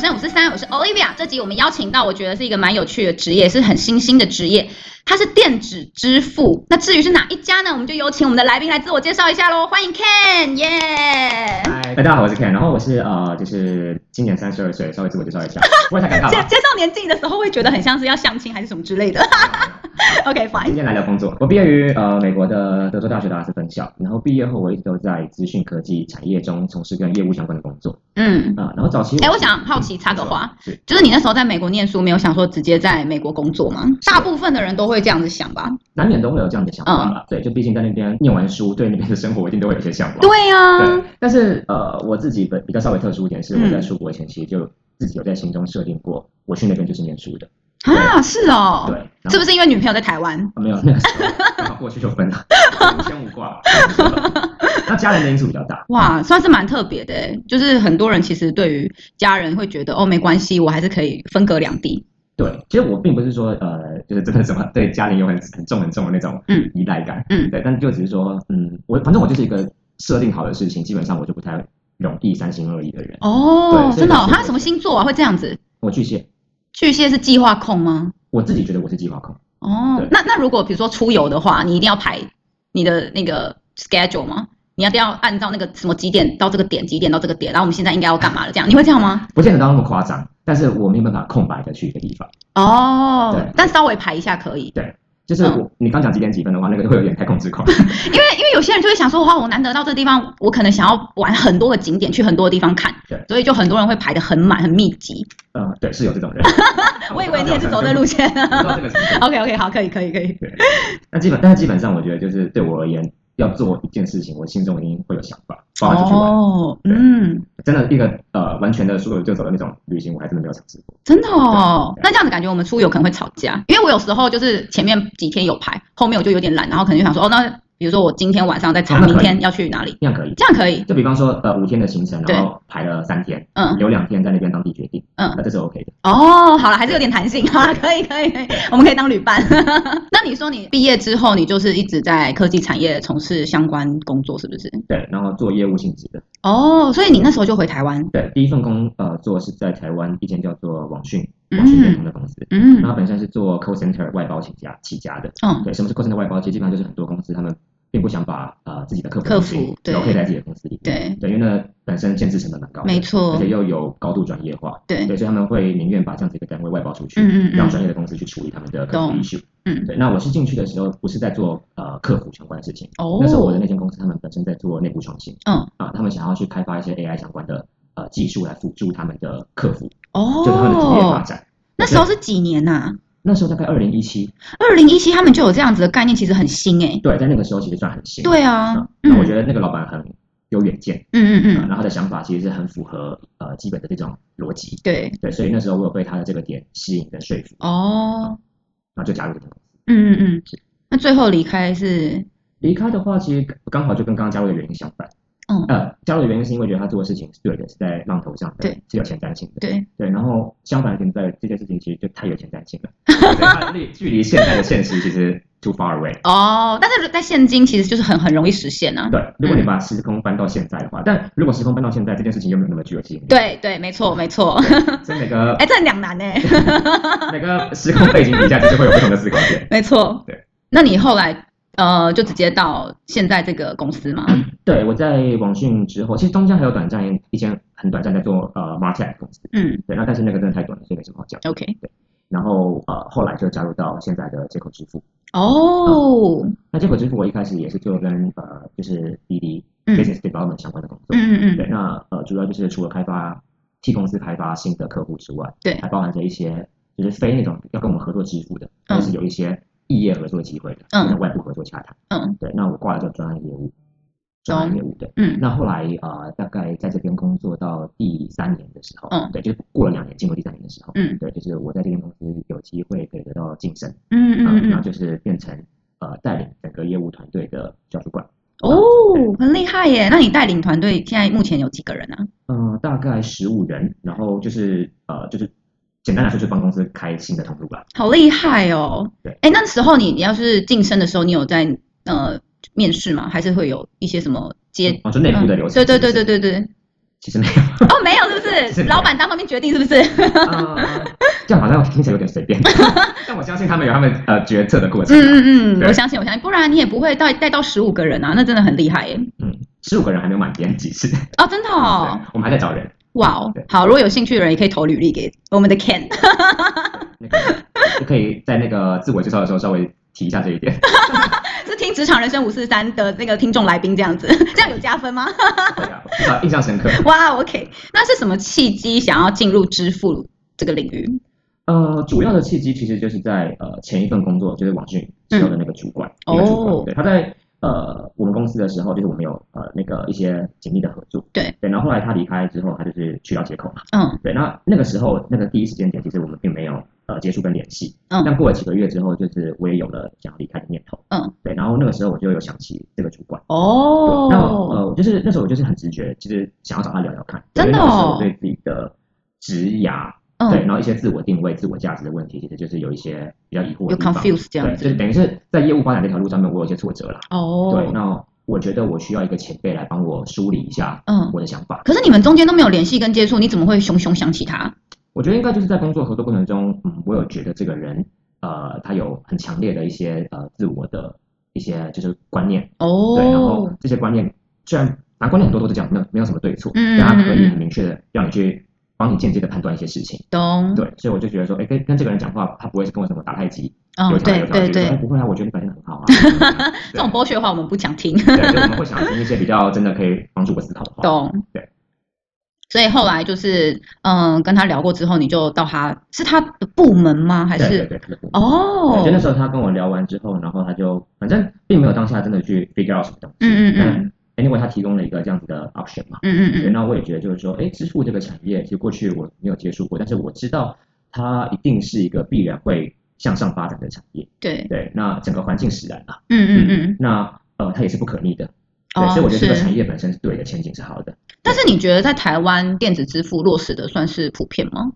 人生五四三，我是 Olivia。这集我们邀请到，我觉得是一个蛮有趣的职业，是很新兴的职业，它是电子支付。那至于是哪一家呢？我们就有请我们的来宾来自我介绍一下喽。欢迎 Ken，耶！嗨，大家好，我是 Ken，然后我是呃，就是今年三十二岁，稍微自我介绍一下。不会太尴尬介？介绍年纪的时候会觉得很像是要相亲还是什么之类的。OK，fine。今天来聊工作，我毕业于呃美国的德州大学达拉斯分校，然后毕业后我一直都在资讯科技产业中从事跟业务相关的工作。嗯啊，然后早期哎，我想好奇插个话，是就是你那时候在美国念书，没有想说直接在美国工作吗？大部分的人都会这样子想吧，难免都会有这样的想法吧。对，就毕竟在那边念完书，对那边的生活一定都会有些向往。对呀，对。但是呃，我自己本比较稍微特殊一点，是我在出国前期就自己有在心中设定过，我去那边就是念书的。啊，是哦，对，是不是因为女朋友在台湾？没有，那个时候过去就分了，无牵无挂。那家人的因素比较大，哇，算是蛮特别的，就是很多人其实对于家人会觉得哦，没关系，我还是可以分隔两地。对，其实我并不是说呃，就是真的什么对家里有很很重很重的那种嗯依赖感，嗯，对，但就只是说嗯，我反正我就是一个设定好的事情，基本上我就不太容易三心二意的人。哦，真的，他什么星座啊？会这样子？我巨蟹。巨蟹是计划控吗？我自己觉得我是计划控。哦，那那如果比如说出游的话，你一定要排你的那个 schedule 吗？你要不要按照那个什么几点到这个点，几点到这个点，然后我们现在应该要干嘛了？这样你会这样吗？不见得到那么夸张，但是我没有办法空白的去一个地方。哦，对，但稍微排一下可以。对。就是我，嗯、你刚讲几点几分的话，那个会有点太控制狂。因为因为有些人就会想说，哇，我难得到这个地方，我可能想要玩很多个景点，去很多的地方看。对，所以就很多人会排的很满，很密集。嗯，对，是有这种人。我以为你也是走这路线。OK OK，好，可以可以可以。对。那基本，但是基本上，我觉得就是对我而言。要做一件事情，我心中一定会有想法，哦，嗯，真的一个呃完全的说走就走的那种旅行，我还真的没有尝试过。真的哦，那这样子感觉我们出游可能会吵架，因为我有时候就是前面几天有排，后面我就有点懒，然后可能就想说，哦，那。比如说我今天晚上在查明天 要去哪里，这样可以，这样可以。就比方说，呃，五天的行程，然后排了三天，嗯，有两天在那边当地决定，嗯，那这是 OK 的。哦，好了，还是有点弹性，好了，可以，可以，可以，我们可以当旅伴。那你说你毕业之后，你就是一直在科技产业从事相关工作，是不是？对，然后做业务性质的。哦，所以你那时候就回台湾？对，第一份工呃做是在台湾一间叫做网讯网讯联通的公司，嗯，然后本身是做 call center 外包起家起家的，嗯，对，什么是 call center 外包？其实基本上就是很多公司他们。并不想把呃自己的客服客服对，都可以在自己的公司里面，对，对，因为呢本身建制成本蛮高的，没错，而且又有高度专业化，对，对，所以他们会宁愿把这样子一个单位外包出去，嗯嗯，让专业的公司去处理他们的客服 issue，嗯，对。那我是进去的时候不是在做呃客服相关的事情，哦，那时候我的那间公司他们本身在做内部创新，嗯，啊，他们想要去开发一些 AI 相关的呃技术来辅助他们的客服，哦，就是他们的职业发展。那时候是几年呐？那时候大概二零一七，二零一七他们就有这样子的概念，其实很新哎。对，在那个时候其实算很新。对啊，那我觉得那个老板很有远见，嗯嗯嗯，然后他的想法其实是很符合呃基本的这种逻辑。对对，所以那时候我有被他的这个点吸引跟说服。哦，然后就加入这个公司。嗯嗯嗯，那最后离开是？离开的话，其实刚好就跟刚刚加入的原因相反。嗯，呃，加入的原因是因为觉得他做的事情是对的，是在浪头上的，对，是有前瞻性的，对对。然后相反的点在这件事情其实就太有前瞻性了，它离距离现在的现实其实 too far away。哦，但是在现今其实就是很很容易实现啊。对，如果你把时空搬到现在的话，但如果时空搬到现在，这件事情又没有那么具有吸引力。对对，没错没错。所以每个 哎，这很两难呢。每个时空背景底下，其实会有不同的思考点。没错。对，那你后来？呃，就直接到现在这个公司吗？对，我在网讯之后，其实中间还有短暂一间很短暂在做呃 Martech 公司。嗯，对，那但是那个真的太短了，所以没什么好讲。OK，对。然后呃，后来就加入到现在的接口支付。哦、呃，那接口支付我一开始也是做跟呃就是 BD、嗯、Business Development 相关的工作。嗯嗯嗯。对，那呃主要就是除了开发替公司开发新的客户之外，对，还包含着一些就是非那种要跟我们合作支付的，但是有一些。异业合作机会的，跟外部合作洽谈。嗯，对，那我挂了叫专案业务，专案业务对。嗯，那后来啊，大概在这边工作到第三年的时候，嗯，对，就过了两年，进入第三年的时候，嗯，对，就是我在这间公司有机会可以得到晋升，嗯嗯，然后就是变成呃带领整个业务团队的小主管。哦，很厉害耶！那你带领团队现在目前有几个人呢？嗯，大概十五人，然后就是呃就是。简单来说，就帮公司开新的通路吧。好厉害哦！对，哎，那时候你你要是晋升的时候，你有在呃面试吗？还是会有一些什么接？哦，就内部的流程。对对对对对对。其实没有哦，没有是不是？是老板单方面决定是不是？呃、这样好像听起来有点随便，但我相信他们有他们呃决策的过程。嗯嗯嗯，我相信我相信，不然你也不会带带到十五个人啊，那真的很厉害耶。嗯，十五个人还没有满编辑室哦，真的哦，我们还在找人。哇哦，好，如果有兴趣的人也可以投履历给我们的 Ken。那个可以在那个自我介绍的时候稍微提一下这一点。是听职场人生五四三的那个听众来宾这样子，这样有加分吗？对啊，印象深刻。哇，OK，那是什么契机想要进入支付这个领域？呃，主要的契机其实就是在呃前一份工作，就是网讯时候的那个主管，嗯、一个主管，哦、对，他在呃我们公司的时候，就是我们有呃那个一些紧密的合作，对。对，然后后来他离开之后，他就是去到街口嘛，嗯，对，那那个时候那个第一时间点，其实我们并没有。呃，接触跟联系，嗯，但过了几个月之后，就是我也有了想要离开的念头，嗯，对，然后那个时候我就有想起这个主管，哦，那呃，就是那时候我就是很直觉，其实想要找他聊聊看，真的哦，那时候我对自己的职涯，嗯，对，然后一些自我定位、自我价值的问题，其实就是有一些比较疑惑，有 confuse 这样子，对，就是等于是在业务发展这条路上面，我有一些挫折了，哦，对，那我觉得我需要一个前辈来帮我梳理一下，嗯，我的想法，可是你们中间都没有联系跟接触，你怎么会熊熊想起他？我觉得应该就是在工作合作过程中，嗯，我有觉得这个人，呃，他有很强烈的一些呃自我的一些就是观念，哦，对，然后这些观念虽然反正观念很多都是这样，没有没有什么对错，嗯，但他可以很明确的让你去帮你间接的判断一些事情，懂，对，所以我就觉得说，哎，跟跟这个人讲话，他不会是跟我什么打太极，哦，对对对，不会啊，我觉得你表现得很好啊，这种剥削的话我们不想听，对，我们会想听一些比较真的可以帮助我思考的话，懂，对。所以后来就是，嗯，跟他聊过之后，你就到他是他的部门吗？还是对对对，他的。哦，就那时候他跟我聊完之后，然后他就反正并没有当下真的去 figure out 什么东西。嗯嗯嗯。但 anyway，他提供了一个这样子的 option 嘛。嗯嗯嗯。那我也觉得就是说，哎，支付这个产业，其实过去我没有接触过，但是我知道它一定是一个必然会向上发展的产业。对对，那整个环境使然啊。嗯嗯嗯。那呃，它也是不可逆的。对，所以我觉得这个产业本身是对的，前景是好的。但是你觉得在台湾电子支付落实的算是普遍吗？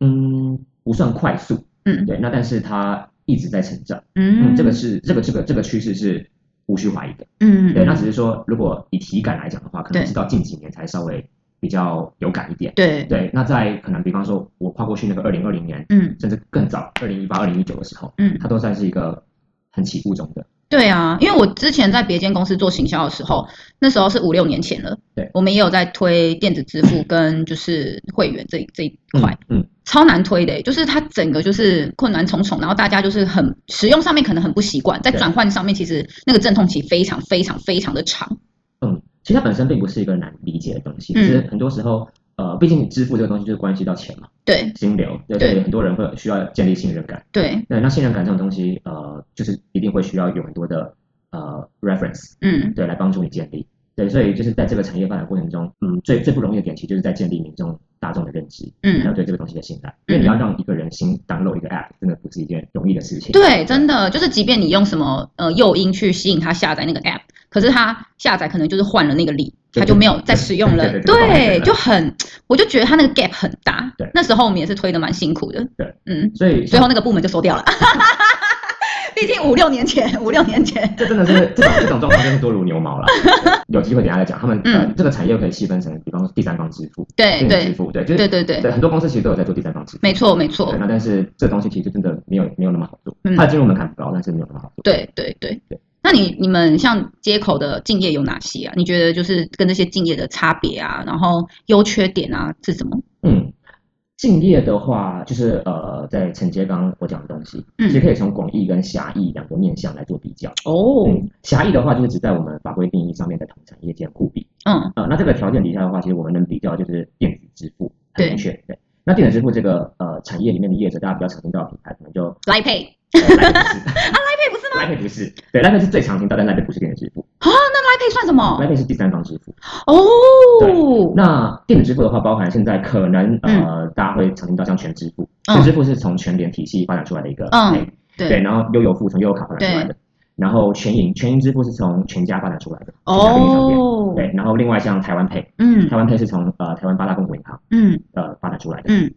嗯，不算快速。嗯，对，那但是它一直在成长。嗯，这个是这个这个这个趋势是无需怀疑的。嗯，对，那只是说如果以体感来讲的话，可能是到近几年才稍微比较有感一点。对对，那在可能比方说我跨过去那个二零二零年，嗯，甚至更早二零一八、二零一九的时候，嗯，它都算是一个很起步中的。对啊，因为我之前在别间公司做行销的时候，那时候是五六年前了。对，我们也有在推电子支付跟就是会员这这一块，嗯，嗯，超难推的，就是它整个就是困难重重，然后大家就是很使用上面可能很不习惯，在转换上面其实那个阵痛期非常非常非常的长。嗯，其实它本身并不是一个难理解的东西，其实很多时候。呃，毕竟你支付这个东西就是关系到钱嘛，对，金流，对。对，很多人会需要建立信任感，对，对，那信任感这种东西，呃，就是一定会需要有很多的呃 reference，嗯，对，来帮助你建立，对，所以就是在这个产业发展过程中，嗯，最最不容易的点其实就是在建立民众大众的认知，嗯，还有对这个东西的信赖，因为你要让一个人新 download 一个 app，真的不是一件容易的事情，对，真的就是即便你用什么呃诱因去吸引他下载那个 app，可是他下载可能就是换了那个里。他就没有再使用了，对，对，对，对，对，就很，我就觉得他那个 gap 很大。对，那时候我们也是推的蛮辛苦的。对，嗯，所以最后那个部门就收掉了。毕竟五六年前，五六年前，这真的是这种这种状况真是多如牛毛了。有机会等下来讲，他们呃这个产业可以细分成，比方说第三方支付，对对，支付，对，对对对，很多公司其实都有在做第三方支付。没错没错。那但是这东西其实真的没有没有那么好做，它的进入门槛不高，但是没有那么好做。对对对对。那你你们像接口的敬业有哪些啊？你觉得就是跟这些敬业的差别啊，然后优缺点啊是什么？嗯，竞业的话，就是呃，在承接刚刚我讲的东西，嗯，其实可以从广义跟狭义两个面向来做比较。哦，嗯，狭义的话就是指在我们法规定义上面的同产业间互比。嗯，呃，那这个条件底下的话，其实我们能比较就是电子支付，很明确。对，对。那电子支付这个呃产业里面的业者，大家比较常听到的品牌，可能就 Line Pay。啊，Line Pay 不是吗？Line Pay 不是，对，Line Pay 是最常听到，但 Line Pay 不是电子支付。啊，那 Line Pay 算什么？Line Pay 是第三方支付。哦。那电子支付的话，包含现在可能呃大家会常听到像全支付，全支付是从全联体系发展出来的一个，嗯，对，然后悠游付从悠游卡发展出来的，然后全银全银支付是从全家发展出来的，哦，对，然后另外像台湾 Pay，嗯，台湾 Pay 是从呃台湾八大公股银行，嗯，呃发展出来的，嗯。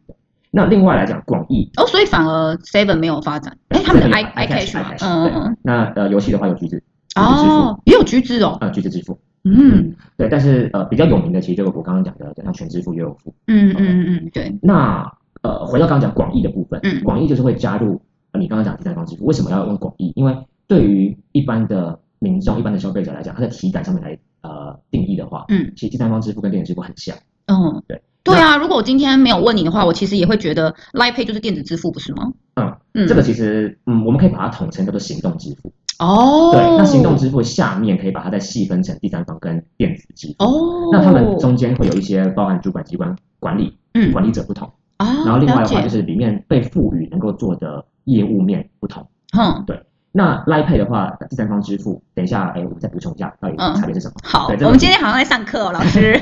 那另外来讲，广义哦，所以反而 Seven 没有发展，哎，他们的 i iCash 嘛，嗯。那呃，游戏的话有橘子，哦，也有橘子哦，呃，橘子支付，嗯，对，但是呃比较有名的其实就是我刚刚讲的，像全支付、也有付。嗯嗯嗯嗯，对。那呃回到刚刚讲广义的部分，嗯，广义就是会加入你刚刚讲第三方支付，为什么要用广义？因为对于一般的民众、一般的消费者来讲，他的体感上面来呃定义的话，嗯，其实第三方支付跟电子支付很像。嗯，对。对啊，如果我今天没有问你的话，我其实也会觉得 Line Pay 就是电子支付，不是吗？嗯嗯，这个其实嗯，我们可以把它统称叫做行动支付。哦，对，那行动支付下面可以把它再细分成第三方跟电子支付。哦，那他们中间会有一些包含主管机关管理，嗯，管理者不同。啊，然后另外的话就是里面被赋予能够做的业务面不同。嗯，对。那 Line Pay 的话，第三方支付，等一下，哎，我们再补充一下，到底差别是什么？好，我们今天好像在上课哦，老师。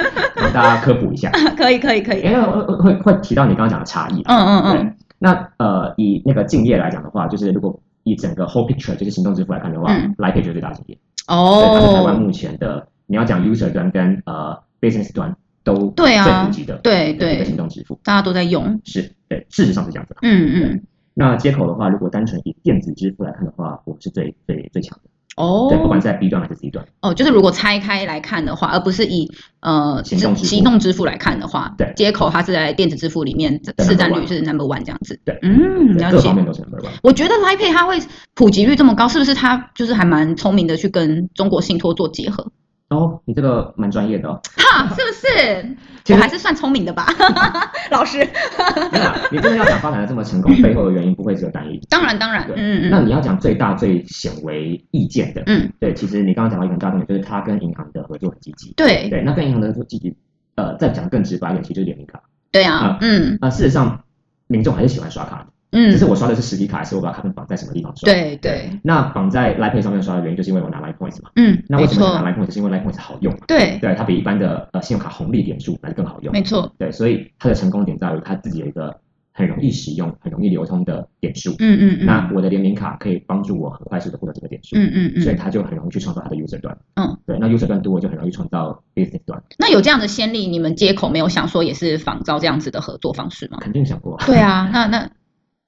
给大家科普一下。可以，可以，可以。因为会会会提到你刚刚讲的差异。嗯嗯嗯。那呃，以那个敬业来讲的话，就是如果以整个 whole picture 就是行动支付来看的话，Line Pay 就是最大竞业。哦。对，它是台湾目前的，你要讲 user 端跟呃 business 端都最普及的，对对，行动支付，大家都在用。是，对，事实上是这样子。嗯嗯。那接口的话，如果单纯以电子支付来看的话，我们是最最最强的哦。对，不管在 B 端还是 C 端。哦，就是如果拆开来看的话，而不是以呃行动行动支付来看的话，对，接口它是在电子支付里面市占率是 number one 这样子。对，嗯，了解。各方面都是 number one。我觉得 Line Pay 它会普及率这么高，是不是它就是还蛮聪明的去跟中国信托做结合？哦，你这个蛮专业的哦。哈，是不是？我还是算聪明的吧，老师。没有，你真的要想发展的这么成功，背后的原因不会只有单一。当然，当然。嗯嗯。那你要讲最大最显为意见的，嗯，对，其实你刚刚讲到一个很大重点，就是他跟银行的合作很积极。对对，那跟银行的合作积极，呃，再讲更直白一点，其实就是联名卡。对啊，嗯。那事实上，民众还是喜欢刷卡的。嗯，只是我刷的是实体卡，还是我把卡片绑在什么地方刷？对对。那绑在 Line Pay 上面刷的原因，就是因为我拿 Line Points 嘛。嗯，那为什么拿 Line Points？是因为 Line Points 好用。对对，它比一般的呃信用卡红利点数来的更好用。没错。对，所以它的成功点在于它自己有一个很容易使用、很容易流通的点数。嗯嗯嗯。那我的联名卡可以帮助我很快速的获得这个点数。嗯嗯嗯。所以它就很容易去创造它的 user 端。嗯。对，那 user 端多，就很容易创造 business 端。那有这样的先例，你们接口没有想说也是仿照这样子的合作方式吗？肯定想过。对啊，那那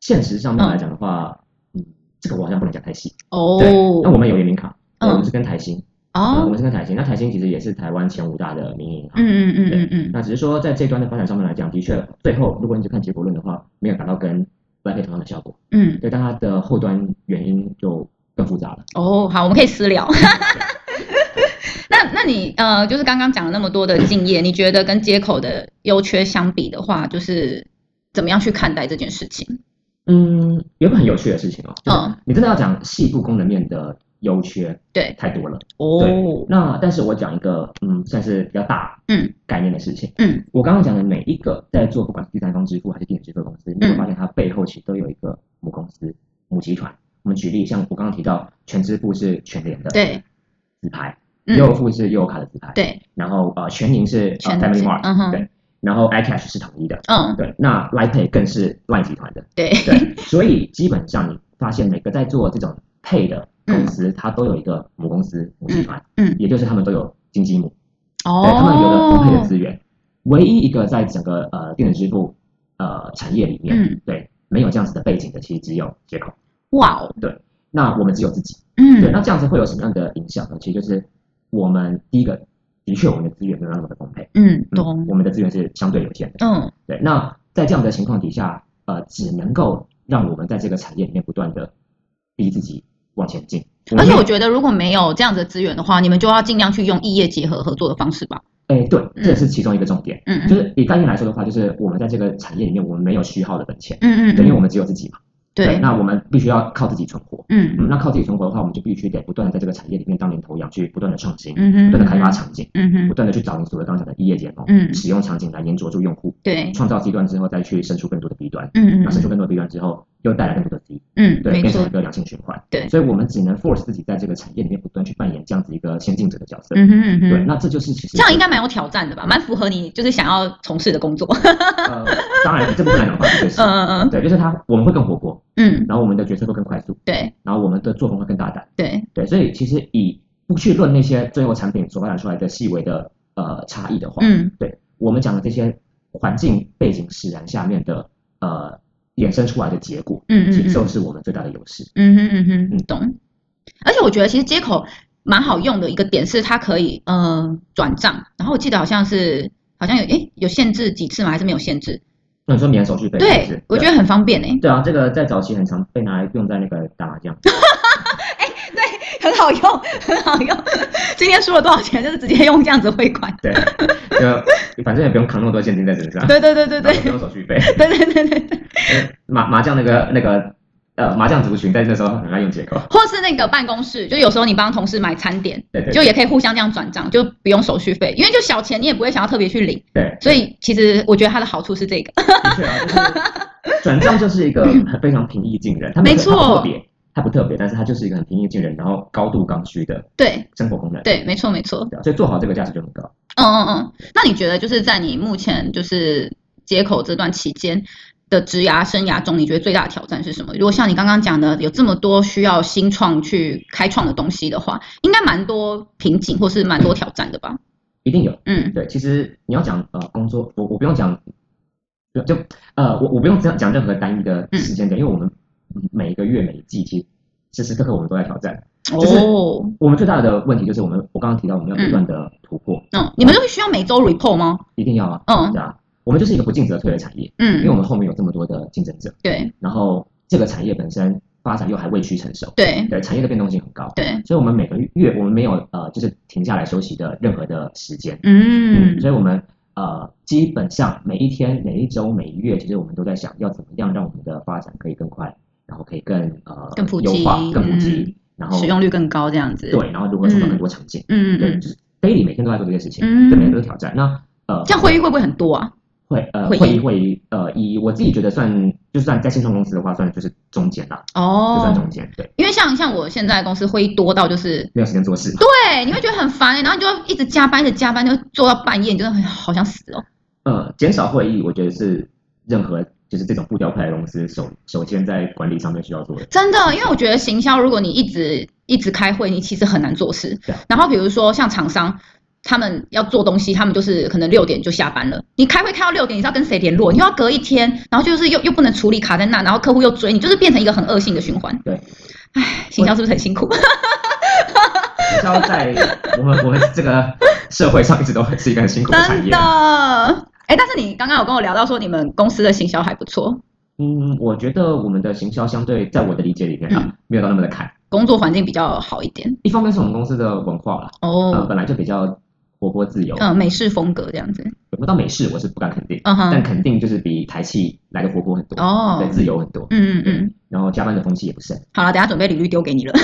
现实上面来讲的话。嗯这个我好像不能讲太细哦。对，那我们有联名卡，我们是跟台新哦，我们是跟台新。那台新其实也是台湾前五大的民营银行。嗯嗯嗯嗯嗯。那只是说在这端的发展上面来讲，的确最后如果你只看结果论的话，没有达到跟 Line Pay 同样的效果。嗯。对，但它的后端原因就更复杂了。哦，好，我们可以私聊。那那你呃，就是刚刚讲了那么多的敬业，你觉得跟接口的优缺相比的话，就是怎么样去看待这件事情？嗯，有个很有趣的事情哦，嗯，你真的要讲细部功能面的优缺，对，太多了。哦。那但是我讲一个，嗯，算是比较大，嗯，概念的事情，嗯，我刚刚讲的每一个在做不管是第三方支付还是电子支付公司，你会发现它背后其实都有一个母公司、母集团。我们举例，像我刚刚提到全支付是全联的，对，资牌，悠游付是悠卡的资牌，对，然后呃全银是 Family Mart，对。然后 iCash 是统一的，嗯，对，那 Line Pay 更是 Line 集团的，对。对，所以基本上你发现每个在做这种 Pay 的公司，它都有一个母公司、母集团，嗯，也就是他们都有金鸡母，哦，对，他们有了分配的资源，唯一一个在整个呃电子支付呃产业里面，对，没有这样子的背景的，其实只有接口，哇哦，对，那我们只有自己，嗯，对，那这样子会有什么样的影响呢？其实就是我们第一个。的确，我们的资源没有那么的丰沛。嗯，懂。我们的资源是相对有限的。嗯，对。那在这样的情况底下，呃，只能够让我们在这个产业里面不断的逼自己往前进。而且我觉得，如果没有这样的资源的话，你们就要尽量去用异业结合合作的方式吧。哎，对，这是其中一个重点。嗯，就是以概念来说的话，就是我们在这个产业里面，我们没有虚耗的本钱。嗯嗯。对，因为我们只有自己嘛。对，那我们必须要靠自己存活。嗯，那靠自己存活的话，我们就必须得不断的在这个产业里面当领头羊，去不断的创新，嗯哼，不断的开发场景，嗯哼，不断的去找你所谓刚才的异业结盟，嗯，使用场景来黏着住用户，对，创造 C 端之后再去生出更多的 B 端，嗯嗯，那生出更多的 B 端之后又带来更多的 C，嗯，对，变成一个良性循环，对，所以我们只能 force 自己在这个产业里面不断去扮演这样子一个先进者的角色，嗯哼嗯哼，对，那这就是其实这样应该蛮有挑战的吧，蛮符合你就是想要从事的工作，呃，当然这部分来讲的话就是，嗯嗯嗯，对，就是他我们会更活泼。嗯，然后我们的决策会更快速，对，然后我们的作风会更大胆，对，对，所以其实以不去论那些最后产品所发展出来的细微的呃差异的话，嗯，对，我们讲的这些环境背景使然下面的呃衍生出来的结果，嗯嗯，其实就是我们最大的优势，嗯哼嗯哼，你懂。而且我觉得其实接口蛮好用的一个点是，它可以呃转账，然后我记得好像是好像有诶有限制几次吗？还是没有限制？那你说免手续费？对，我觉得很方便诶。对啊，这个在早期很常被拿来用在那个打麻将。哎，对，很好用，很好用。今天输了多少钱，就是直接用这样子汇款。对，就反正也不用扛那么多现金在身上。对对对对对，不用手续费。对对对对对。麻麻将那个那个。呃，麻将族群在那时候很爱用街口，或是那个办公室，就有时候你帮同事买餐点，对对，就也可以互相这样转账，就不用手续费，因为就小钱你也不会想要特别去领，对，所以其实我觉得它的好处是这个，的确啊，就是转账就是一个非常平易近人，它没错，特别，它不特别，但是它就是一个很平易近人，然后高度刚需的对。生活功能，对，没错没错，所以做好这个价值就很高。嗯嗯嗯，那你觉得就是在你目前就是接口这段期间，的职涯生涯中，你觉得最大的挑战是什么？如果像你刚刚讲的，有这么多需要新创去开创的东西的话，应该蛮多瓶颈或是蛮多挑战的吧？一定有，嗯，对。其实你要讲呃工作，我我不用讲，就就呃我我不用这样讲任何单一的时间点，嗯、因为我们每一个月每一季其实时时刻刻我们都在挑战。就是我们最大的问题就是我们我刚刚提到我们要不断的突破。嗯，嗯你们都会需要每周 report 吗？一定要啊，嗯，对啊。我们就是一个不进则退的产业，嗯，因为我们后面有这么多的竞争者，对，然后这个产业本身发展又还未趋成熟，对，对，产业的变动性很高，对，所以我们每个月我们没有呃就是停下来休息的任何的时间，嗯，嗯，所以我们呃基本上每一天、每一周、每一月，其实我们都在想要怎么样让我们的发展可以更快，然后可以更呃更普及、优化、更普及，然后使用率更高这样子，对，然后如何创造更多场景，嗯嗯，对，就是 daily 每天都在做这些事情，嗯，对，每天都是挑战。那呃，这样会议会不会很多啊？会呃会议会议呃以我自己觉得算就算在新创公司的话，算就是中间啦。哦，就算中间对。因为像像我现在公司会议多到就是没有时间做事。对，你会觉得很烦，然后你就要一直加班，一直加班，就做到半夜，你真的很好想死哦。呃，减少会议，我觉得是任何就是这种步调快的公司首首先在管理上面需要做的。真的，因为我觉得行销，如果你一直一直开会，你其实很难做事。对。然后比如说像厂商。他们要做东西，他们就是可能六点就下班了。你开会开到六点，你知道跟谁联络？你又要隔一天，然后就是又又不能处理卡在那，然后客户又追你，就是变成一个很恶性的循环。对，唉，行销是不是很辛苦？行销在我们我们这个社会上一直都是一个很辛苦的产业。真的，哎，但是你刚刚有跟我聊到说，你们公司的行销还不错。嗯，我觉得我们的行销相对在我的理解里面啊，嗯、没有到那么的砍。工作环境比较好一点。一方面是我们公司的文化啦，哦、呃，本来就比较。活泼自由，嗯，美式风格这样子。不到美式，我是不敢肯定，嗯哼，但肯定就是比台企来的活泼很多，哦，对，自由很多，嗯嗯嗯。然后加班的风气也不盛。好了，等下准备履历丢给你了。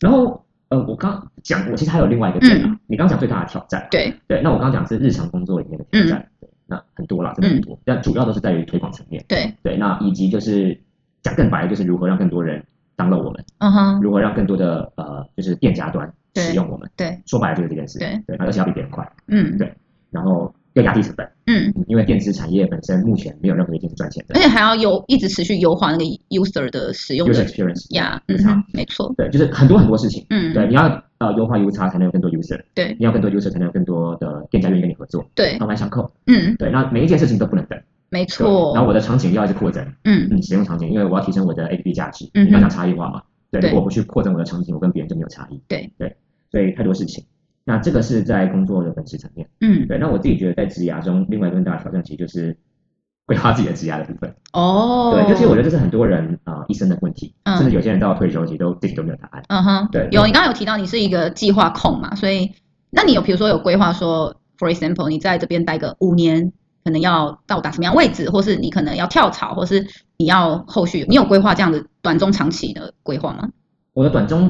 然后，呃，我刚讲，我其实还有另外一个点啊。你刚讲最大的挑战，对对。那我刚刚讲是日常工作里面的挑战，对，那很多啦，真的很多。但主要都是在于推广层面，对对。那以及就是讲更白，就是如何让更多人。当了我们，嗯哼，如何让更多的呃，就是店家端使用我们，对，说白了就是这件事，对。对，而且要比别人快，嗯，对，然后要压低成本，嗯，因为电子产业本身目前没有任何一件是赚钱的，而且还要优一直持续优化那个 user 的使用 user experience，呀，嗯哼，没错，对，就是很多很多事情，嗯，对，你要呃优化 UX 才能有更多 user，对，你要更多 user 才能有更多的店家愿意跟你合作，对，环环相扣，嗯，对，那每一件事情都不能等。没错，然后我的场景要一直扩展，嗯嗯，使用场景，因为我要提升我的 APP 价值，嗯，你要讲差异化嘛。对，如果我不去扩展我的场景，我跟别人就没有差异。对对，所以太多事情。那这个是在工作的本质层面。嗯，对。那我自己觉得在职涯中，另外一个大的挑战其实就是 规划自己的职涯的部分。哦。对，就其实我觉得这是很多人啊一生的问题，甚至有些人到退休其实都自己都没有答案。嗯哼。对。有，你刚刚有提到你是一个计划控嘛，所以那你有比如说有规划说，for example，你在这边待个五年。可能要到达什么样位置，或是你可能要跳槽，或是你要后续，你有规划这样的短中长期的规划吗？我的短中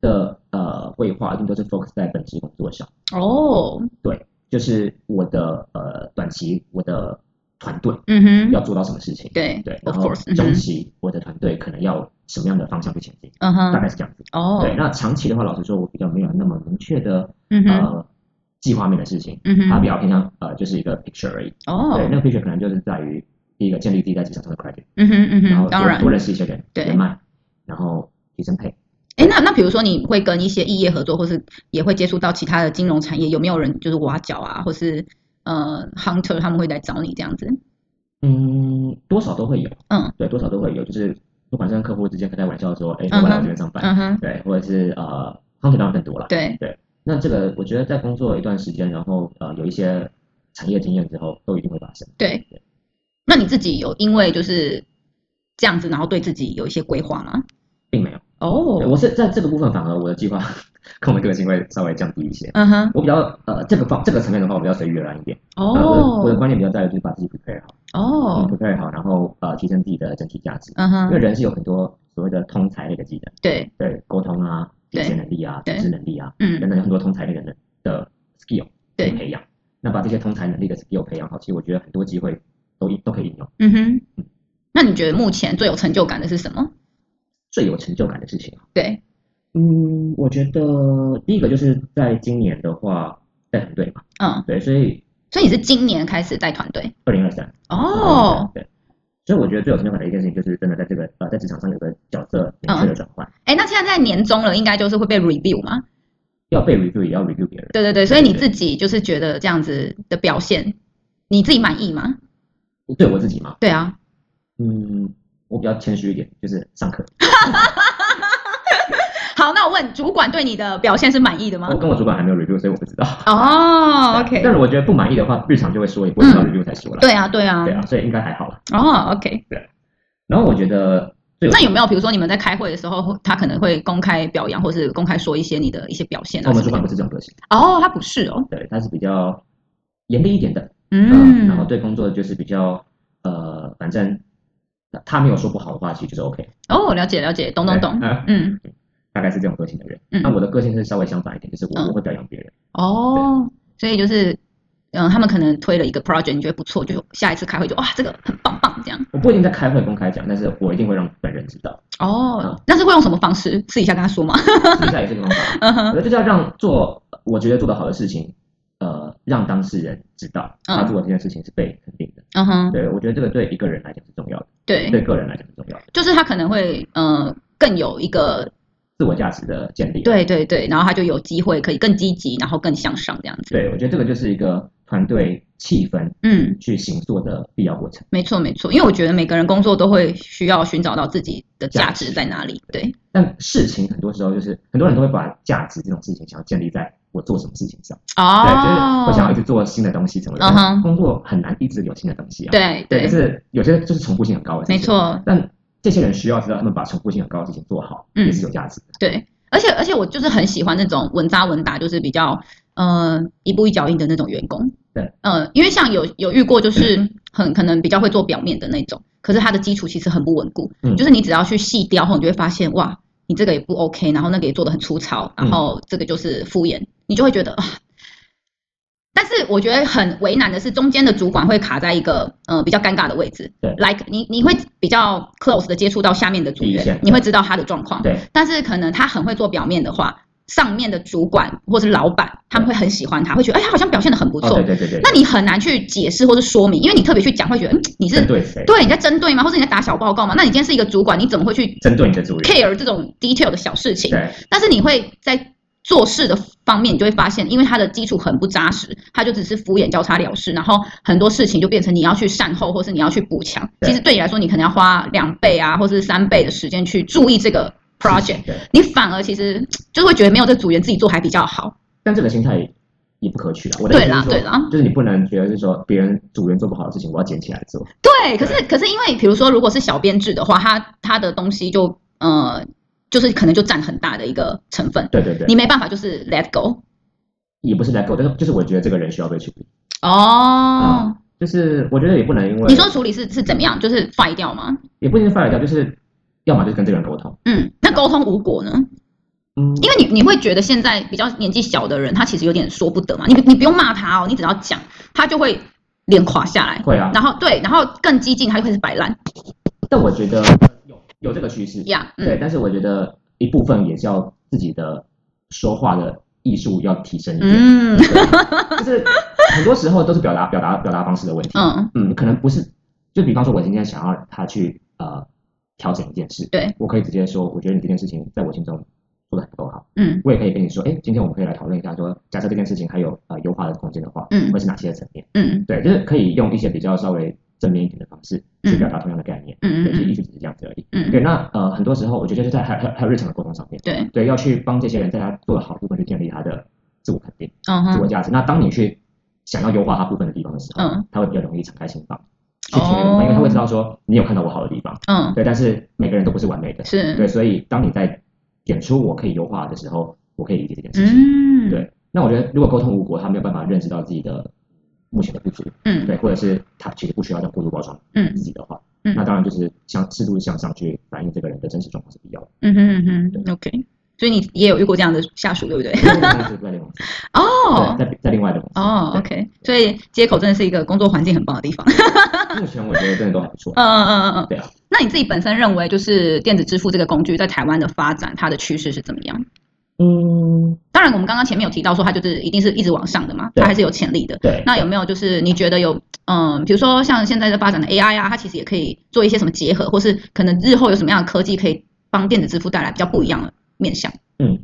的呃规划一定都是 focus 在本职工作上。哦，对，就是我的呃短期我的团队嗯哼要做到什么事情，对对，然后中期我的团队可能要什么样的方向去前进，嗯哼，大概是这样子。哦，对，那长期的话，老实说，我比较没有那么明确的嗯哼呃。计划面的事情，它比较偏向呃，就是一个 picture 而已。哦，对，那个 picture 可能就是在于第一个建立自己在职场上的 credit，嗯哼嗯哼，然后当然多认识一些人，对，人脉，然后提升 pay。哎，那那比如说你会跟一些异业合作，或是也会接触到其他的金融产业，有没有人就是挖角啊，或是呃 hunter 他们会来找你这样子？嗯，多少都会有，嗯，对，多少都会有，就是不管是跟客户之间开玩笑说，哎，要不要来我这边上班？嗯哼，对，或者是呃，hunter 当然更多了。对对，那这个我觉得在工作一段时间，然后呃有一些产业经验之后，都一定会发生。对对，那你自己有因为就是这样子，然后对自己有一些规划吗？并没有。哦，oh. 我是在这个部分，反而我的计划跟我的个性会稍微降低一些。嗯哼、uh，huh. 我比较呃这个方这个层面的话，我比较随遇而安一点。哦、oh. 呃，我的观念比较在于就是把自己 prepare 好。哦、oh. 嗯、，prepare 好，然后呃提升自己的整体价值。嗯哼、uh，huh. 因为人是有很多所谓的通才类的技能。对对，沟通啊，理解能力啊，组织能力啊，嗯，等等很多通才类的人的 skill 可以培养。那把这些通才能力的 skill 培养好，其实我觉得很多机会都都可以应用。嗯哼，嗯，那你觉得目前最有成就感的是什么？最有成就感的事情？对。嗯，我觉得第一个就是在今年的话带团队嘛，嗯，对，所以所以你是今年开始带团队？二零二三哦，对，所以我觉得最有成就感的一件事情就是真的在这个呃在职场上有个角色角色的转换。哎、嗯，那现在在年终了，应该就是会被 review 吗？要被 review 也要 review 别人。对对对，所以你自己就是觉得这样子的表现，你自己满意吗？对我自己吗？对啊，嗯，我比较谦虚一点，就是上课。好，那我问主管对你的表现是满意的吗？我跟我主管还没有 review，所以我不知道。哦，OK。但是我觉得不满意的话，日常就会说，也不会到 review 才说了。对啊，对啊，对啊，所以应该还好了。哦，OK。对。然后我觉得，那有没有比如说你们在开会的时候，他可能会公开表扬，或是公开说一些你的一些表现？我们主管不是这种个性。哦，他不是哦。对，他是比较严厉一点的。嗯。然后对工作就是比较呃，反正他没有说不好的话，其实就是 OK。哦，了解了解，懂懂懂。嗯。大概是这种个性的人，嗯那我的个性是稍微相反一点，就是我我会表扬别人。哦，所以就是，嗯，他们可能推了一个 project，你觉得不错，就下一次开会就哇，这个很棒棒这样。我不一定在开会公开讲，但是我一定会让本人知道。哦，但是会用什么方式？私底下跟他说吗？私底下也是个方法。嗯哼，就是要让做我觉得做得好的事情，呃，让当事人知道他做的这件事情是被肯定的。嗯哼，对，我觉得这个对一个人来讲是重要的。对，对个人来讲是重要的。就是他可能会，嗯，更有一个。自我价值的建立，对对对，然后他就有机会可以更积极，然后更向上这样子。对，我觉得这个就是一个团队气氛，嗯，去行作的必要过程。没错没错，因为我觉得每个人工作都会需要寻找到自己的价值在哪里。对，但事情很多时候就是很多人都会把价值这种事情想要建立在我做什么事情上。哦，对，就是我想要一直做新的东西什么的。嗯哼，工作很难一直有新的东西啊。对对，就是有些就是重复性很高的。没错，但。这些人需要知道，他们把重复性很高的事情做好，嗯，也是有价值的。对，而且而且我就是很喜欢那种稳扎稳打，就是比较呃一步一脚印的那种员工。对，呃，因为像有有遇过，就是很可能比较会做表面的那种，可是他的基础其实很不稳固。嗯，就是你只要去细雕后，你就会发现哇，你这个也不 OK，然后那个也做的很粗糙，然后这个就是敷衍，你就会觉得啊。但是我觉得很为难的是，中间的主管会卡在一个呃比较尴尬的位置。对，like 你你会比较 close 的接触到下面的组员，你会知道他的状况。对，但是可能他很会做表面的话，上面的主管或是老板他们会很喜欢他，会觉得哎他好像表现的很不错。对对对对。那你很难去解释或是说明，因为你特别去讲，会觉得嗯你是对对你在针对吗？或者你在打小报告吗？那你今天是一个主管，你怎么会去针对你的主管 care 这种 detail 的小事情？对。但是你会在。做事的方面，你就会发现，因为他的基础很不扎实，他就只是敷衍交叉了事，然后很多事情就变成你要去善后，或是你要去补强。其实对你来说，你可能要花两倍啊，或是三倍的时间去注意这个 project，你反而其实就会觉得没有这组员自己做还比较好。但这个心态也不可取啊。我的对啦，对啦，就是你不能觉得是说别人组员做不好的事情，我要捡起来做。对，可是可是因为比如说，如果是小编制的话，他他的东西就呃。就是可能就占很大的一个成分，对对对，你没办法就是 let go，也不是 let go，但是就是我觉得这个人需要被处理。哦、嗯，就是我觉得也不能因为你说处理是是怎么样，就是 fire 掉吗？也不一定 fire 掉，就是要么就是跟这个人沟通。嗯，那沟通无果呢？嗯，因为你你会觉得现在比较年纪小的人，他其实有点说不得嘛。你你不用骂他哦，你只要讲，他就会脸垮下来。会啊，然后对，然后更激进，他就开始摆烂。但我觉得。有这个趋势，yeah, 对，嗯、但是我觉得一部分也是要自己的说话的艺术要提升一点，嗯，就是很多时候都是表达表达表达方式的问题，嗯。嗯，可能不是，就比方说我今天想要他去呃调整一件事，对，我可以直接说，我觉得你这件事情在我心中做的很不够好，嗯，我也可以跟你说，哎，今天我们可以来讨论一下说，说假设这件事情还有呃优化的空间的话，嗯，会是哪些层面，嗯，对，就是可以用一些比较稍微正面一点的方式去表达同样的概念。嗯嗯。对，其实意思只是这样子而已。嗯。对，那呃很多时候我觉得就在还还还有日常的沟通上面。对。对，要去帮这些人在他做的好部分去建立他的自我肯定、嗯、自我价值。那当你去想要优化他部分的地方的时候，嗯，他会比较容易敞开心房去听因为他会知道说你有看到我好的地方。嗯。对，但是每个人都不是完美的。是。对，所以当你在点出我可以优化的时候，我可以理解这件事情。嗯。对。那我觉得，如果沟通无果，他没有办法认识到自己的目前的不足，嗯，对，或者是他其实不需要这样过度包装，嗯，自己的话，嗯，那当然就是向适度向上去反映这个人的真实状况是必要的，嗯哼嗯哼，OK，所以你也有遇过这样的下属，对不对？哦，在在另外的公司，哦，OK，所以接口真的是一个工作环境很棒的地方。目前我觉得真的都还不错，嗯嗯嗯嗯嗯，对啊。那你自己本身认为，就是电子支付这个工具在台湾的发展，它的趋势是怎么样？嗯，当然，我们刚刚前面有提到说，它就是一定是一直往上的嘛，它还是有潜力的。对，那有没有就是你觉得有，嗯，比如说像现在的发展的 AI 啊，它其实也可以做一些什么结合，或是可能日后有什么样的科技可以帮电子支付带来比较不一样的面向？嗯，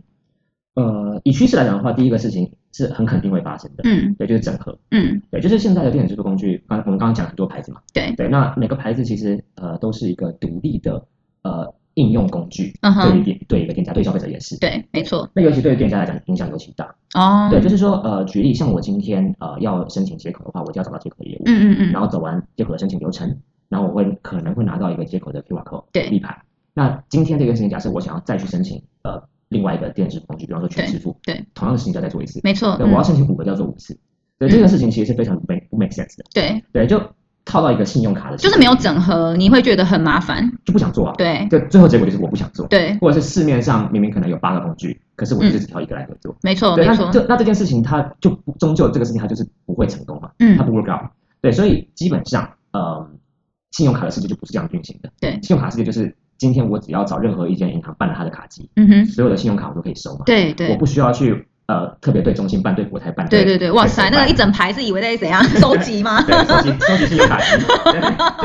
呃，以趋势来讲的话，第一个事情是很肯定会发生的。嗯，对，就是整合。嗯，对，就是现在的电子支付工具，刚我们刚刚讲很多牌子嘛。对对，那每个牌子其实呃都是一个独立的呃。应用工具对于店对一个店家对消费者也是对，没错。那尤其对于店家来讲影响尤其大哦。对，就是说呃，举例像我今天呃要申请接口的话，我就要找到接口的业务，嗯嗯嗯，然后走完接口的申请流程，然后我会可能会拿到一个接口的 QR code 对立牌。那今天这个事情，假设我想要再去申请呃另外一个电子工具，比方说全支付，对，同样的事情就要再做一次，没错。对，我要申请五个，就要做五次。对，这个事情其实是非常不 make 不 make sense 的。对对，就。套到一个信用卡的，就是没有整合，你会觉得很麻烦，就不想做啊。对，就最后结果就是我不想做。对，或者是市面上明明可能有八个工具，可是我就是只挑一个来合作。没错，没错。这那这件事情，它就终究这个事情，它就是不会成功嘛。嗯，它不 work out。对，所以基本上，呃，信用卡的世界就不是这样运行的。对，信用卡世界就是今天我只要找任何一间银行办了他的卡机，嗯哼，所有的信用卡我都可以收嘛。对对，我不需要去。呃，特别对中信办，对国台办，对对对，哇塞，那个一整排是以为在怎样 收集吗？对，收集收集信用卡机，对，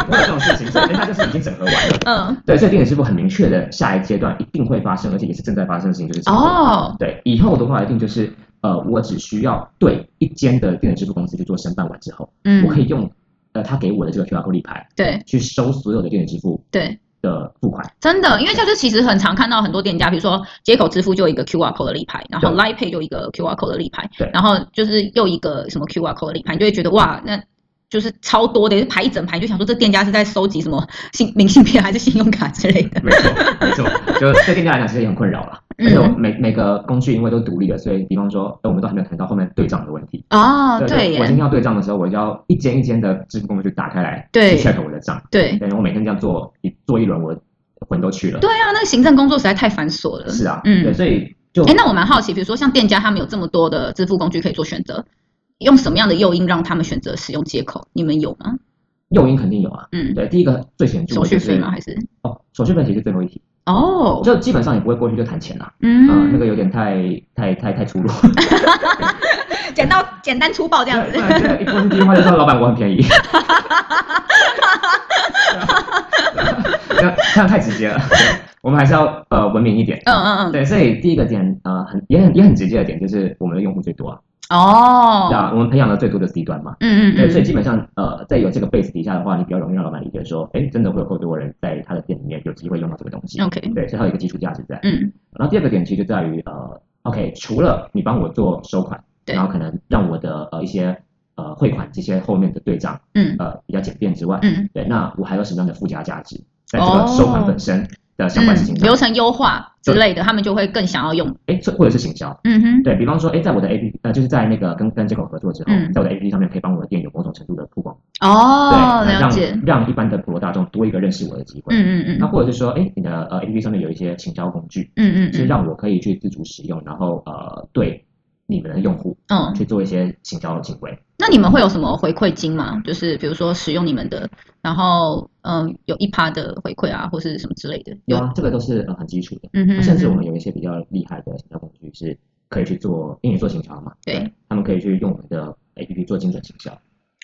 不会有这种事情，所以它就是已经整合完了。嗯，对，所以电子支付很明确的下一阶段一定会发生，而且也是正在发生的事情，就是哦，对，以后的话一定就是呃，我只需要对一间的电子支付公司去做申办完之后，嗯，我可以用呃他给我的这个 QR code 立牌，对，去收所有的电子支付，对。的付款。真的，因为就是其实很常看到很多店家，比如说接口支付就一个 QR code 的立牌，然后 Line Pay 就一个 QR code 的立牌，对，然后就是又一个什么 QR code 的立牌，你就会觉得哇，那就是超多的，是排一整排，就想说这店家是在收集什么信明信片还是信用卡之类的。没错，没错，就对店家来讲其实也很困扰了。而且每每个工具因为都独立的，所以比方说，我们都还没有谈到后面对账的问题。哦，对，我今天要对账的时候，我就要一间一间的支付工具打开来，对，去 check 我的账。对，等于我每天这样做一做一轮，我魂都去了。对啊，那个行政工作实在太繁琐了。是啊，嗯，对，所以就哎，那我蛮好奇，比如说像店家他们有这么多的支付工具可以做选择，用什么样的诱因让他们选择使用接口？你们有吗？诱因肯定有啊。嗯，对，第一个最显著的就是手续费吗？还是哦，手续费其实最后一题。哦，就基本上也不会过去就谈钱啦，嗯，那个有点太太太太粗鲁，简到简单粗暴这样子，一过去第一句话就说老板我很便宜，这样太直接了，我们还是要呃文明一点，嗯嗯嗯，对，所以第一个点呃很也很也很直接的点就是我们的用户最多啊。哦，对啊，我们培养了最多的 C 端嘛，嗯嗯，对，所以基本上，呃，在有这个 base 底下的话，你比较容易让老板理解说，哎，真的会有够多人在他的店里面有机会用到这个东西，OK，对，所以它有一个基础价值在，嗯，然后第二个点其实就在于，呃，OK，除了你帮我做收款，对，然后可能让我的呃一些呃汇款这些后面的对账，嗯，呃比较简便之外，嗯，对，那我还有什么样的附加价值？在这个收款本身？的相关事情、嗯，流程优化之类的，他们就会更想要用。哎，或者是行销，嗯哼，对，比方说，哎，在我的 A P P，呃，就是在那个跟跟接口合作之后，嗯、在我的 A P P 上面可以帮我的店有某种程度的曝光。哦，对，了解。让让一般的普罗大众多一个认识我的机会。嗯嗯嗯。那或者是说，哎，你的呃 A P P 上面有一些行销工具，嗯嗯，是让我可以去自主使用，然后呃，对。你们的用户，嗯，去做一些行销的行为。那你们会有什么回馈金吗？就是比如说使用你们的，然后嗯，有一趴的回馈啊，或是什么之类的。有啊，这个都是呃很基础的。嗯哼，甚至我们有一些比较厉害的行销工具是可以去做，因为做行销嘛。对。他们可以去用我们的 APP 做精准行销。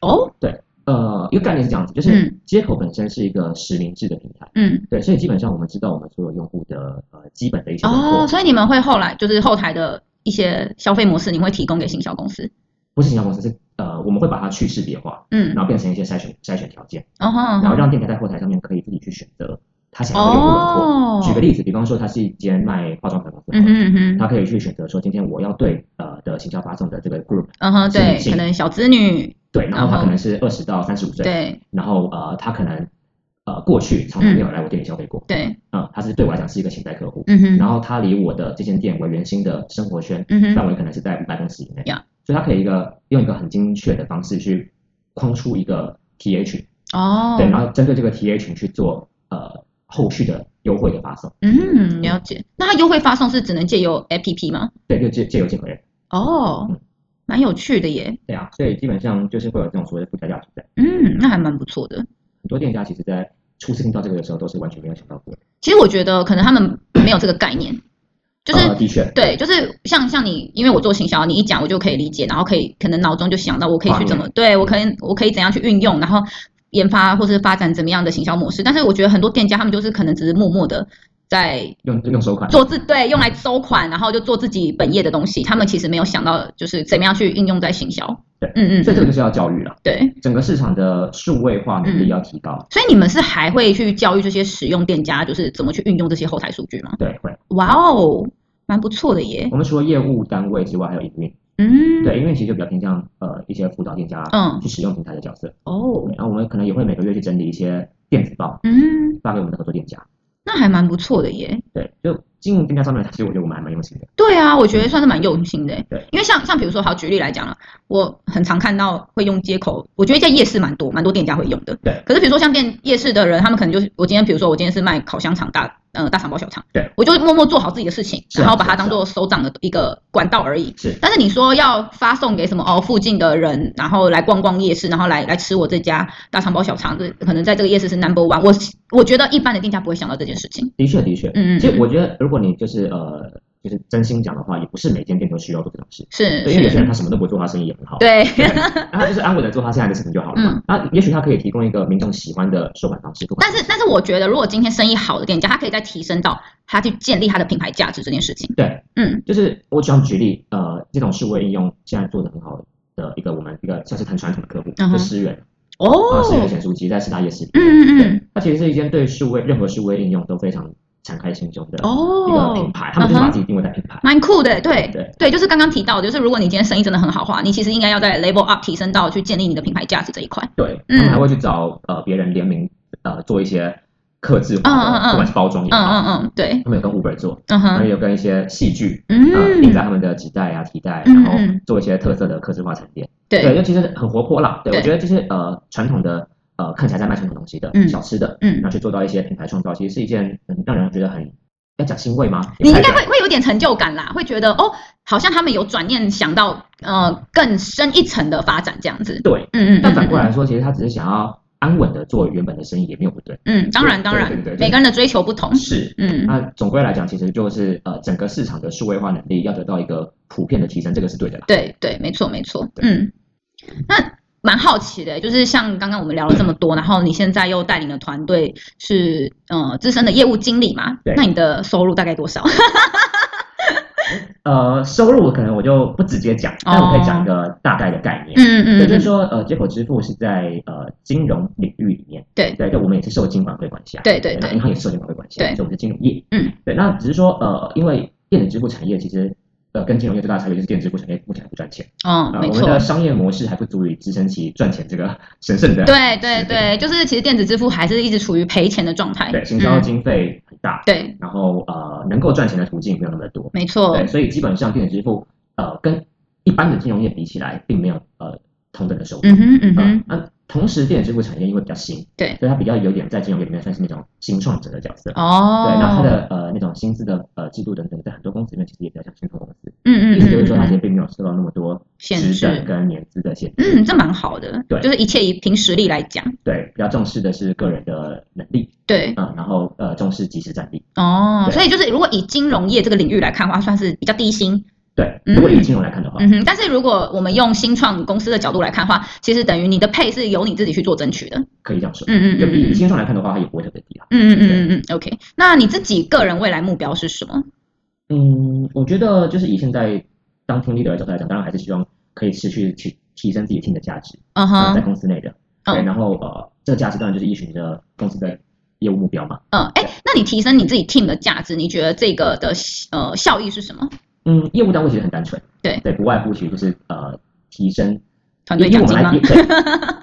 哦。对，呃，一个概念是这样子，就是接口本身是一个实名制的平台。嗯。对，所以基本上我们知道我们所有用户的呃基本的一些。哦，所以你们会后来就是后台的。一些消费模式，你会提供给行销公司？不是行销公司，是呃，我们会把它去识别化，嗯，然后变成一些筛选筛选条件，哦，然后让店家在后台上面可以自己去选择他想要的用户轮廓。举个例子，比方说他是一间卖化妆品公司，嗯嗯，他可以去选择说，今天我要对呃的行销发送的这个 group，嗯哼，对，可能小资女，对，然后他可能是二十到三十五岁，对，然后呃，他可能呃过去从来没有来我店里消费过，对，嗯，他是对我来讲是一个潜在客户，嗯哼，然后他离我的这间店为圆心的生活圈，嗯哼，范围可能是在五百公尺以内，所以它可以一个用一个很精确的方式去框出一个 TH 哦，对，然后针对这个 TH 去做呃后续的优惠的发送。嗯，了解。那它优惠发送是只能借由 APP 吗？对，就借借由借口人。哦，蛮有趣的耶。对啊，所以基本上就是会有这种所谓的附加价值在。嗯，那还蛮不错的。很多店家其实在初次听到这个的时候，都是完全没有想到过。其实我觉得可能他们没有这个概念。就是、呃、的确，对，就是像像你，因为我做行销，你一讲我就可以理解，然后可以可能脑中就想到我可以去怎么，对我可以我可以怎样去运用，然后研发或是发展怎么样的行销模式。但是我觉得很多店家他们就是可能只是默默的在用用收款做自对用来收款，然后就做自己本业的东西。他们其实没有想到就是怎么样去应用在行销。对，嗯嗯，所以这个就是要教育了。对，整个市场的数位化能力要提高。所以你们是还会去教育这些使用店家，就是怎么去运用这些后台数据吗？对，会。哇哦。蛮不错的耶。我们除了业务单位之外，还有营运。嗯，对，因为其实就比较偏向呃一些辅导店家，嗯，去使用平台的角色。哦，然后我们可能也会每个月去整理一些电子报，嗯，发给我们的合作店家。那还蛮不错的耶。对，就经营店家上面，其实我觉得我们还蛮用心的。对啊，我觉得算是蛮用心的。对，因为像像比如说，好举例来讲了，我很常看到会用接口，我觉得在夜市蛮多，蛮多店家会用的。对。可是比如说像店夜市的人，他们可能就是我今天比如说我今天是卖烤香肠大。嗯，大肠包小肠，对，我就默默做好自己的事情，然后把它当做收账的一个管道而已。是，但是你说要发送给什么哦，附近的人，然后来逛逛夜市，然后来来吃我这家大肠包小肠，这可能在这个夜市是 number one。我我觉得一般的店家不会想到这件事情。的确，的确，嗯嗯。其实我觉得，如果你就是呃。就是真心讲的话，也不是每间店都需要做这种事。是，因为有些人他什么都不做，他生意也很好。对，然后就是安稳的做他现在的事情就好了嘛。那也许他可以提供一个民众喜欢的收款方式。但是，但是我觉得，如果今天生意好的店家，他可以再提升到他去建立他的品牌价值这件事情。对，嗯，就是我想举例，呃，这种数位应用现在做的很好的一个我们一个像是很传统的客户，就思源哦，思源显书机在四大夜市里。嗯嗯嗯，它其实是一间对数位任何数位应用都非常。敞开心胸的一个品牌，他们就是把自己定位在品牌，蛮酷的。对。对。对，就是刚刚提到的，就是如果你今天生意真的很好的话，你其实应该要在 level up 提升到去建立你的品牌价值这一块。对，他们还会去找呃别人联名呃做一些克制化的，不管是包装也好，嗯嗯嗯，对，他们有跟 Uber 做，然后有跟一些戏剧，嗯，印在他们的纸袋啊、提袋，然后做一些特色的克制化沉淀。对，因为其实很活泼啦。对，我觉得这些呃传统的。呃，看起来在卖传统东西的，嗯，小吃的，嗯，然后去做到一些品牌创造，其实是一件嗯，让人觉得很要讲欣慰吗？你应该会会有点成就感啦，会觉得哦，好像他们有转念想到呃更深一层的发展这样子。对，嗯嗯。但反过来说，其实他只是想要安稳的做原本的生意，也没有不对。嗯，当然当然，对对对，每个人的追求不同。是，嗯。那总归来讲，其实就是呃，整个市场的数位化能力要得到一个普遍的提升，这个是对的啦。对对，没错没错。嗯，那。蛮好奇的，就是像刚刚我们聊了这么多，然后你现在又带领的团队是呃资深的业务经理嘛？对。那你的收入大概多少？呃，收入可能我就不直接讲，但我可以讲一个大概的概念。嗯嗯嗯。就是说，呃，接口支付是在呃金融领域里面。对对，对我们也是受金管会管辖。对对对。银行也是受金管会管辖。对。所以我们是金融业。嗯。对，那只是说，呃，因为电子支付产业其实。呃，跟金融业最大的差别就是电子支付产业目前还不赚钱。嗯，没错。我们的商业模式还不足以支撑起赚钱这个 神圣的。对对对，就是其实电子支付还是一直处于赔钱的状态。对，行销经费很大。对。然后呃，能够赚钱的途径没有那么多。没错。对，所以基本上电子支付呃跟一般的金融业比起来，并没有呃同等的收入。嗯哼嗯哼。呃同时，电子支付产业因为比较新，对，所以它比较有点在金融业里面算是那种新创者的角色。哦，对，那它的呃那种薪资的呃制度等等，在很多公司里面其实也比较像新创公司。嗯嗯，意思就是说，他其实并没有受到那么多职等跟年资的限制。嗯，这蛮好的。对，就是一切以凭实力来讲。对，比较重视的是个人的能力。对，嗯，然后呃重视即时战力。哦，所以就是如果以金融业这个领域来看的话，算是比较低薪。对，如果以金融来看的话，嗯哼，但是如果我们用新创公司的角度来看的话，其实等于你的配是由你自己去做争取的，可以这样说，嗯嗯，就比新创来看的话，它也不会特别低啊，嗯嗯嗯嗯嗯，OK，那你自己个人未来目标是什么？嗯，我觉得就是以现在当 team leader 的角度来讲，当然还是希望可以持续去提升自己 team 的价值，啊哈，在公司内的，对，然后呃，这个价值当然就是依循着公司的业务目标嘛。嗯，哎，那你提升你自己 team 的价值，你觉得这个的呃效益是什么？嗯，业务单位其实很单纯，对对，不外乎其实就是呃提升团队奖金吗？对，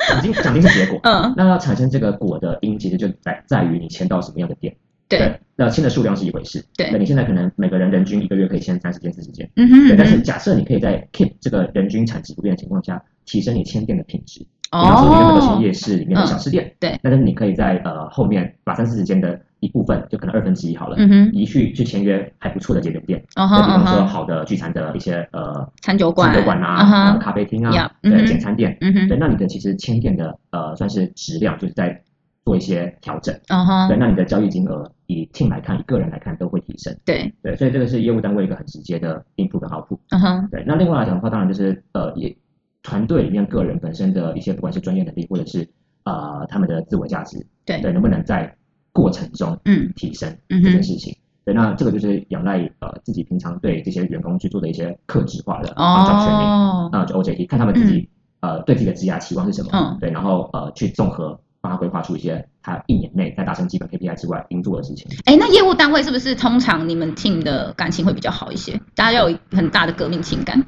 奖金奖金是结果，嗯，那要产生这个果的因，其实就在在于你签到什么样的店。对，那签的数量是一回事。对，那你现在可能每个人人均一个月可以签三十件、四十件。嗯哼。对，但是假设你可以在 keep 这个人均产值不变的情况下，提升你签店的品质。哦。比方说，你原本都是夜市里面的小吃店。对。但是你可以在呃后面把三四十间的一部分，就可能二分之一好了，移去去签约还不错的节点店。哦。比方说好的聚餐的一些呃餐酒馆、餐酒馆啊、咖啡厅啊、对简餐店。嗯哼。对，那你的其实签店的呃算是质量就是在。做一些调整，嗯哼，对，那你的交易金额以 team 来看，以个人来看都会提升，对，对，所以这个是业务单位一个很直接的 input 跟 output，嗯哼，对，那另外来讲的话，当然就是呃，也团队里面个人本身的一些不管是专业能力或者是呃他们的自我价值，对，对，能不能在过程中嗯。提升这件事情，对，那这个就是仰赖呃自己平常对这些员工去做的一些克制化的啊教训练，那就 OJT 看他们自己呃对自己的职涯期望是什么，嗯，对，然后呃去综合。帮他规划出一些他一年内在达成基本 KPI 之外应做的事情。哎，那业务单位是不是通常你们 team 的感情会比较好一些？大家要有很大的革命情感？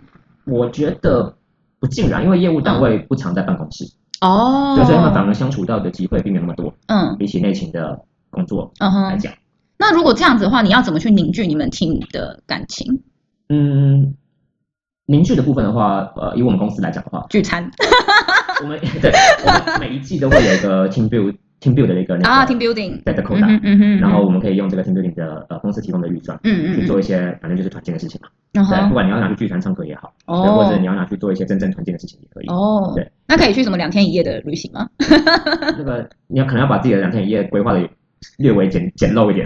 我觉得不尽然，因为业务单位不常在办公室哦，所以他们反而相处到的机会并没有那么多。嗯，比起内勤的工作嗯哼来讲，那如果这样子的话，你要怎么去凝聚你们 team 的感情？嗯，凝聚的部分的话，呃，以我们公司来讲的话，聚餐。我们 对，我们每一季都会有一个 team build team build 的一个那个啊 team building 在的 quota，嗯哼，然后我们可以用这个 team building 的呃公司提供的预算，嗯嗯，去做一些反正就是团建的事情嘛，对，不管你要拿去聚餐唱歌也好，哦，或者你要拿去做一些真正团建的事情也可以，哦，对，那可以去什么两天一夜的旅行吗？那个你要可能要把自己的两天一夜规划的略微简简陋一点，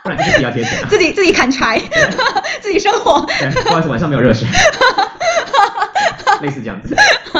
不然就是自己要节俭，自己自己砍柴，自己生火，不好意思晚上没有热水。类似这样子。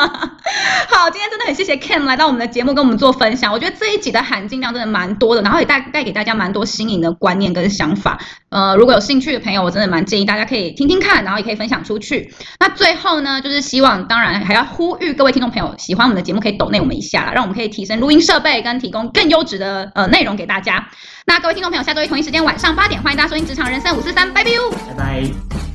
好，今天真的很谢谢 Ken 来到我们的节目跟我们做分享。我觉得这一集的含金量真的蛮多的，然后也带带给大家蛮多新颖的观念跟想法。呃，如果有兴趣的朋友，我真的蛮建议大家可以听听看，然后也可以分享出去。那最后呢，就是希望当然还要呼吁各位听众朋友，喜欢我们的节目可以抖内我们一下啦，让我们可以提升录音设备跟提供更优质的呃内容给大家。那各位听众朋友，下周一同一时间晚上八点，欢迎大家收听《职场人生五四三》，拜拜，拜拜。